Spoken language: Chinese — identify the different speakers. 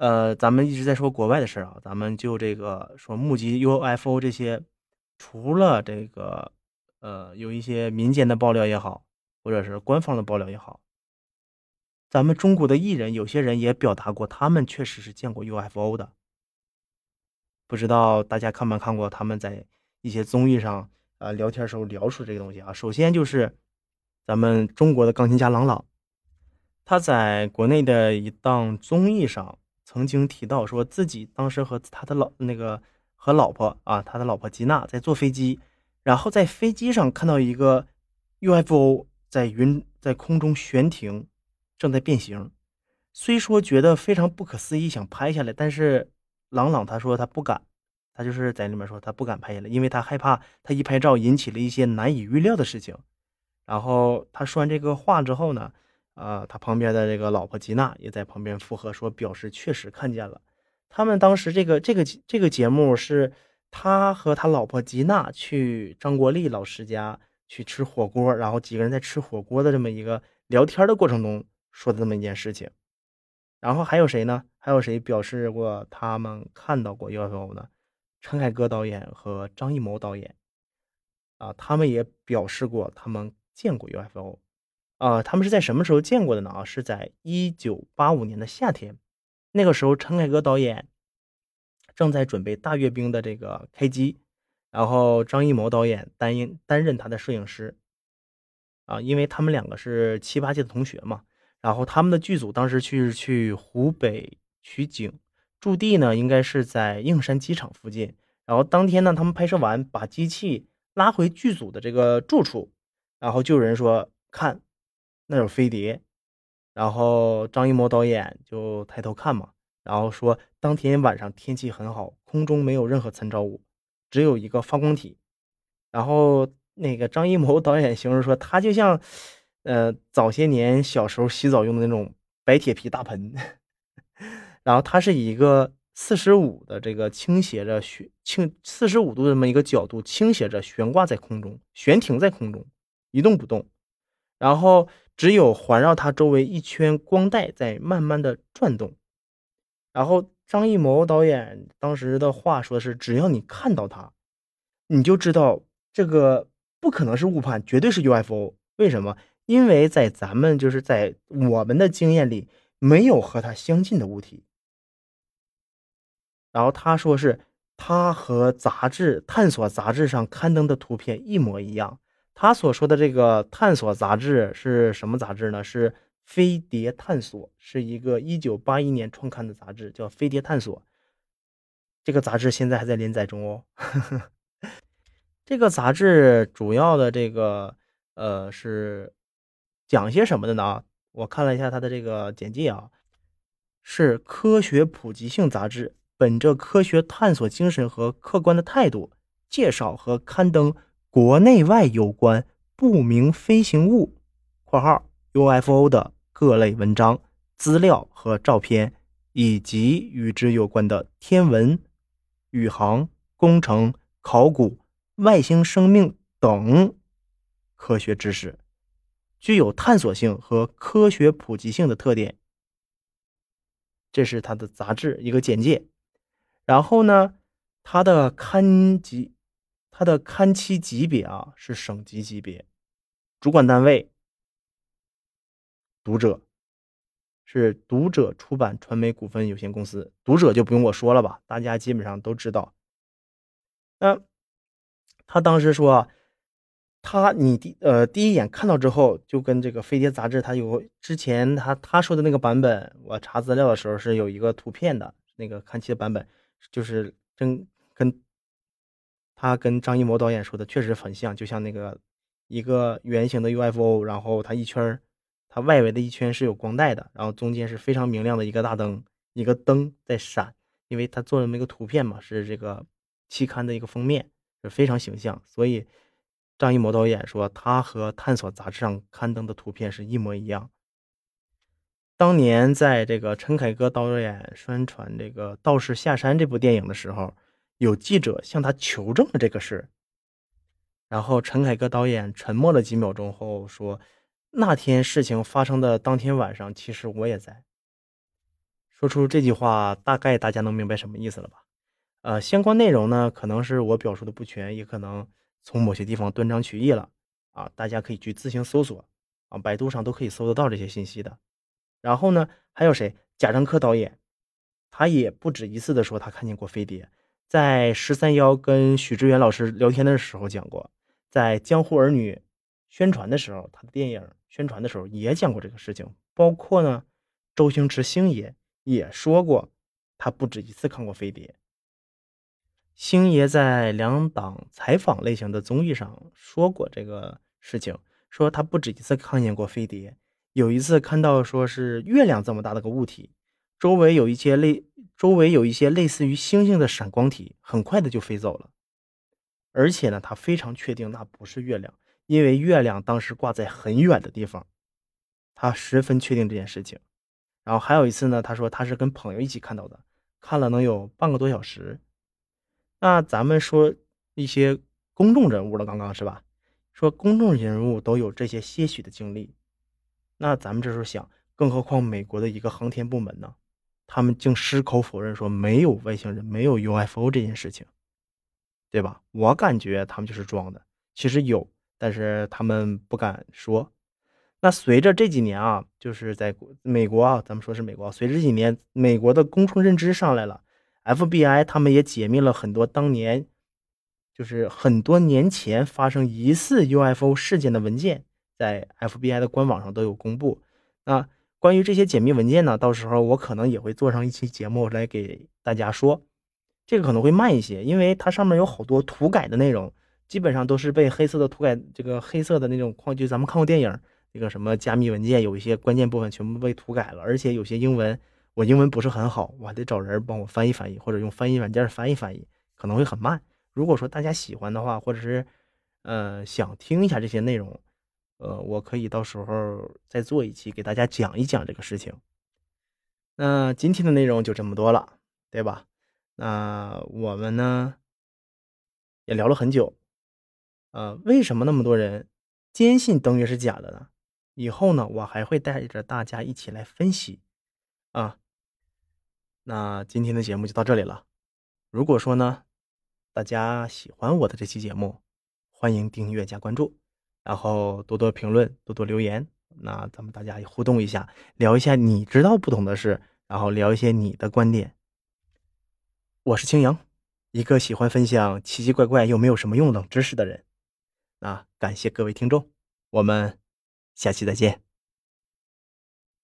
Speaker 1: 呃，咱们一直在说国外的事儿啊，咱们就这个说目击 UFO 这些，除了这个呃有一些民间的爆料也好，或者是官方的爆料也好，咱们中国的艺人有些人也表达过，他们确实是见过 UFO 的。不知道大家看没看过他们在一些综艺上啊聊天时候聊出这个东西啊？首先就是咱们中国的钢琴家郎朗，他在国内的一档综艺上。曾经提到说自己当时和他的老那个和老婆啊，他的老婆吉娜在坐飞机，然后在飞机上看到一个 UFO 在云在空中悬停，正在变形。虽说觉得非常不可思议，想拍下来，但是朗朗他说他不敢，他就是在里面说他不敢拍下来，因为他害怕他一拍照引起了一些难以预料的事情。然后他说完这个话之后呢？啊，他旁边的这个老婆吉娜也在旁边附和说，表示确实看见了。他们当时这个这个这个节目是他和他老婆吉娜去张国立老师家去吃火锅，然后几个人在吃火锅的这么一个聊天的过程中说的这么一件事情。然后还有谁呢？还有谁表示过他们看到过 UFO 呢？陈凯歌导演和张艺谋导演啊，他们也表示过他们见过 UFO。啊，他们是在什么时候见过的呢？啊，是在一九八五年的夏天，那个时候陈凯歌导演正在准备大阅兵的这个开机，然后张艺谋导演担任担任他的摄影师。啊，因为他们两个是七八届的同学嘛，然后他们的剧组当时去去湖北取景，驻地呢应该是在应山机场附近。然后当天呢，他们拍摄完，把机器拉回剧组的这个住处，然后就有人说看。那有飞碟，然后张艺谋导演就抬头看嘛，然后说当天晚上天气很好，空中没有任何参照物，只有一个发光体。然后那个张艺谋 导演形容说，他就像，呃，早些年小时候洗澡用的那种白铁皮大盆，然后它是以一个四十五的这个倾斜着悬倾四十五度这么一个角度倾斜着悬挂在空中，悬停在空中，一动不动，然后。只有环绕它周围一圈光带在慢慢的转动，然后张艺谋导演当时的话说的是：只要你看到它，你就知道这个不可能是误判，绝对是 UFO。为什么？因为在咱们就是在我们的经验里，没有和它相近的物体。然后他说是，他和杂志《探索》杂志上刊登的图片一模一样。他所说的这个探索杂志是什么杂志呢？是《飞碟探索》，是一个一九八一年创刊的杂志，叫《飞碟探索》。这个杂志现在还在连载中哦。这个杂志主要的这个呃是讲些什么的呢？我看了一下它的这个简介啊，是科学普及性杂志，本着科学探索精神和客观的态度，介绍和刊登。国内外有关不明飞行物（括号 UFO） 的各类文章、资料和照片，以及与之有关的天文、宇航、工程、考古、外星生命等科学知识，具有探索性和科学普及性的特点。这是它的杂志一个简介。然后呢，它的刊集。它的刊期级别啊是省级级别，主管单位读者是读者出版传媒股份有限公司，读者就不用我说了吧，大家基本上都知道。那他当时说，他你第呃第一眼看到之后，就跟这个飞碟杂志，他有之前他他说的那个版本，我查资料的时候是有一个图片的那个刊期的版本，就是真跟。他跟张艺谋导演说的确实很像，就像那个一个圆形的 UFO，然后它一圈它外围的一圈是有光带的，然后中间是非常明亮的一个大灯，一个灯在闪，因为他做了那么一个图片嘛，是这个期刊的一个封面，是非常形象，所以张艺谋导演说他和《探索》杂志上刊登的图片是一模一样。当年在这个陈凯歌导演宣传这个《道士下山》这部电影的时候。有记者向他求证了这个事，然后陈凯歌导演沉默了几秒钟后说：“那天事情发生的当天晚上，其实我也在。”说出这句话，大概大家能明白什么意思了吧？呃，相关内容呢，可能是我表述的不全，也可能从某些地方断章取义了啊。大家可以去自行搜索啊，百度上都可以搜得到这些信息的。然后呢，还有谁？贾樟柯导演，他也不止一次的说他看见过飞碟，在十三幺跟许知远老师聊天的时候讲过，在《江湖儿女》宣传的时候，他的电影宣传的时候也讲过这个事情。包括呢，周星驰星爷也说过，他不止一次看过飞碟。星爷在两档采访类型的综艺上说过这个事情，说他不止一次看见过飞碟。有一次看到说是月亮这么大的个物体，周围有一些类周围有一些类似于星星的闪光体，很快的就飞走了。而且呢，他非常确定那不是月亮，因为月亮当时挂在很远的地方，他十分确定这件事情。然后还有一次呢，他说他是跟朋友一起看到的，看了能有半个多小时。那咱们说一些公众人物了，刚刚是吧？说公众人物都有这些些许的经历，那咱们这时候想，更何况美国的一个航天部门呢？他们竟矢口否认说没有外星人、没有 UFO 这件事情，对吧？我感觉他们就是装的，其实有，但是他们不敢说。那随着这几年啊，就是在美国啊，咱们说是美国，随着这几年美国的公众认知上来了。FBI 他们也解密了很多当年，就是很多年前发生疑似 UFO 事件的文件，在 FBI 的官网上都有公布。那关于这些解密文件呢，到时候我可能也会做上一期节目来给大家说。这个可能会慢一些，因为它上面有好多涂改的内容，基本上都是被黑色的涂改，这个黑色的那种框，就咱们看过电影那个什么加密文件，有一些关键部分全部被涂改了，而且有些英文。我英文不是很好，我还得找人帮我翻译翻译，或者用翻译软件翻译翻译，可能会很慢。如果说大家喜欢的话，或者是呃想听一下这些内容，呃，我可以到时候再做一期给大家讲一讲这个事情。那今天的内容就这么多了，对吧？那我们呢也聊了很久，呃，为什么那么多人坚信登月是假的呢？以后呢，我还会带着大家一起来分析啊。那今天的节目就到这里了。如果说呢，大家喜欢我的这期节目，欢迎订阅加关注，然后多多评论，多多留言。那咱们大家互动一下，聊一下你知道不懂的事，然后聊一些你的观点。我是青阳，一个喜欢分享奇奇怪怪又没有什么用冷知识的人。那感谢各位听众，我们下期再见。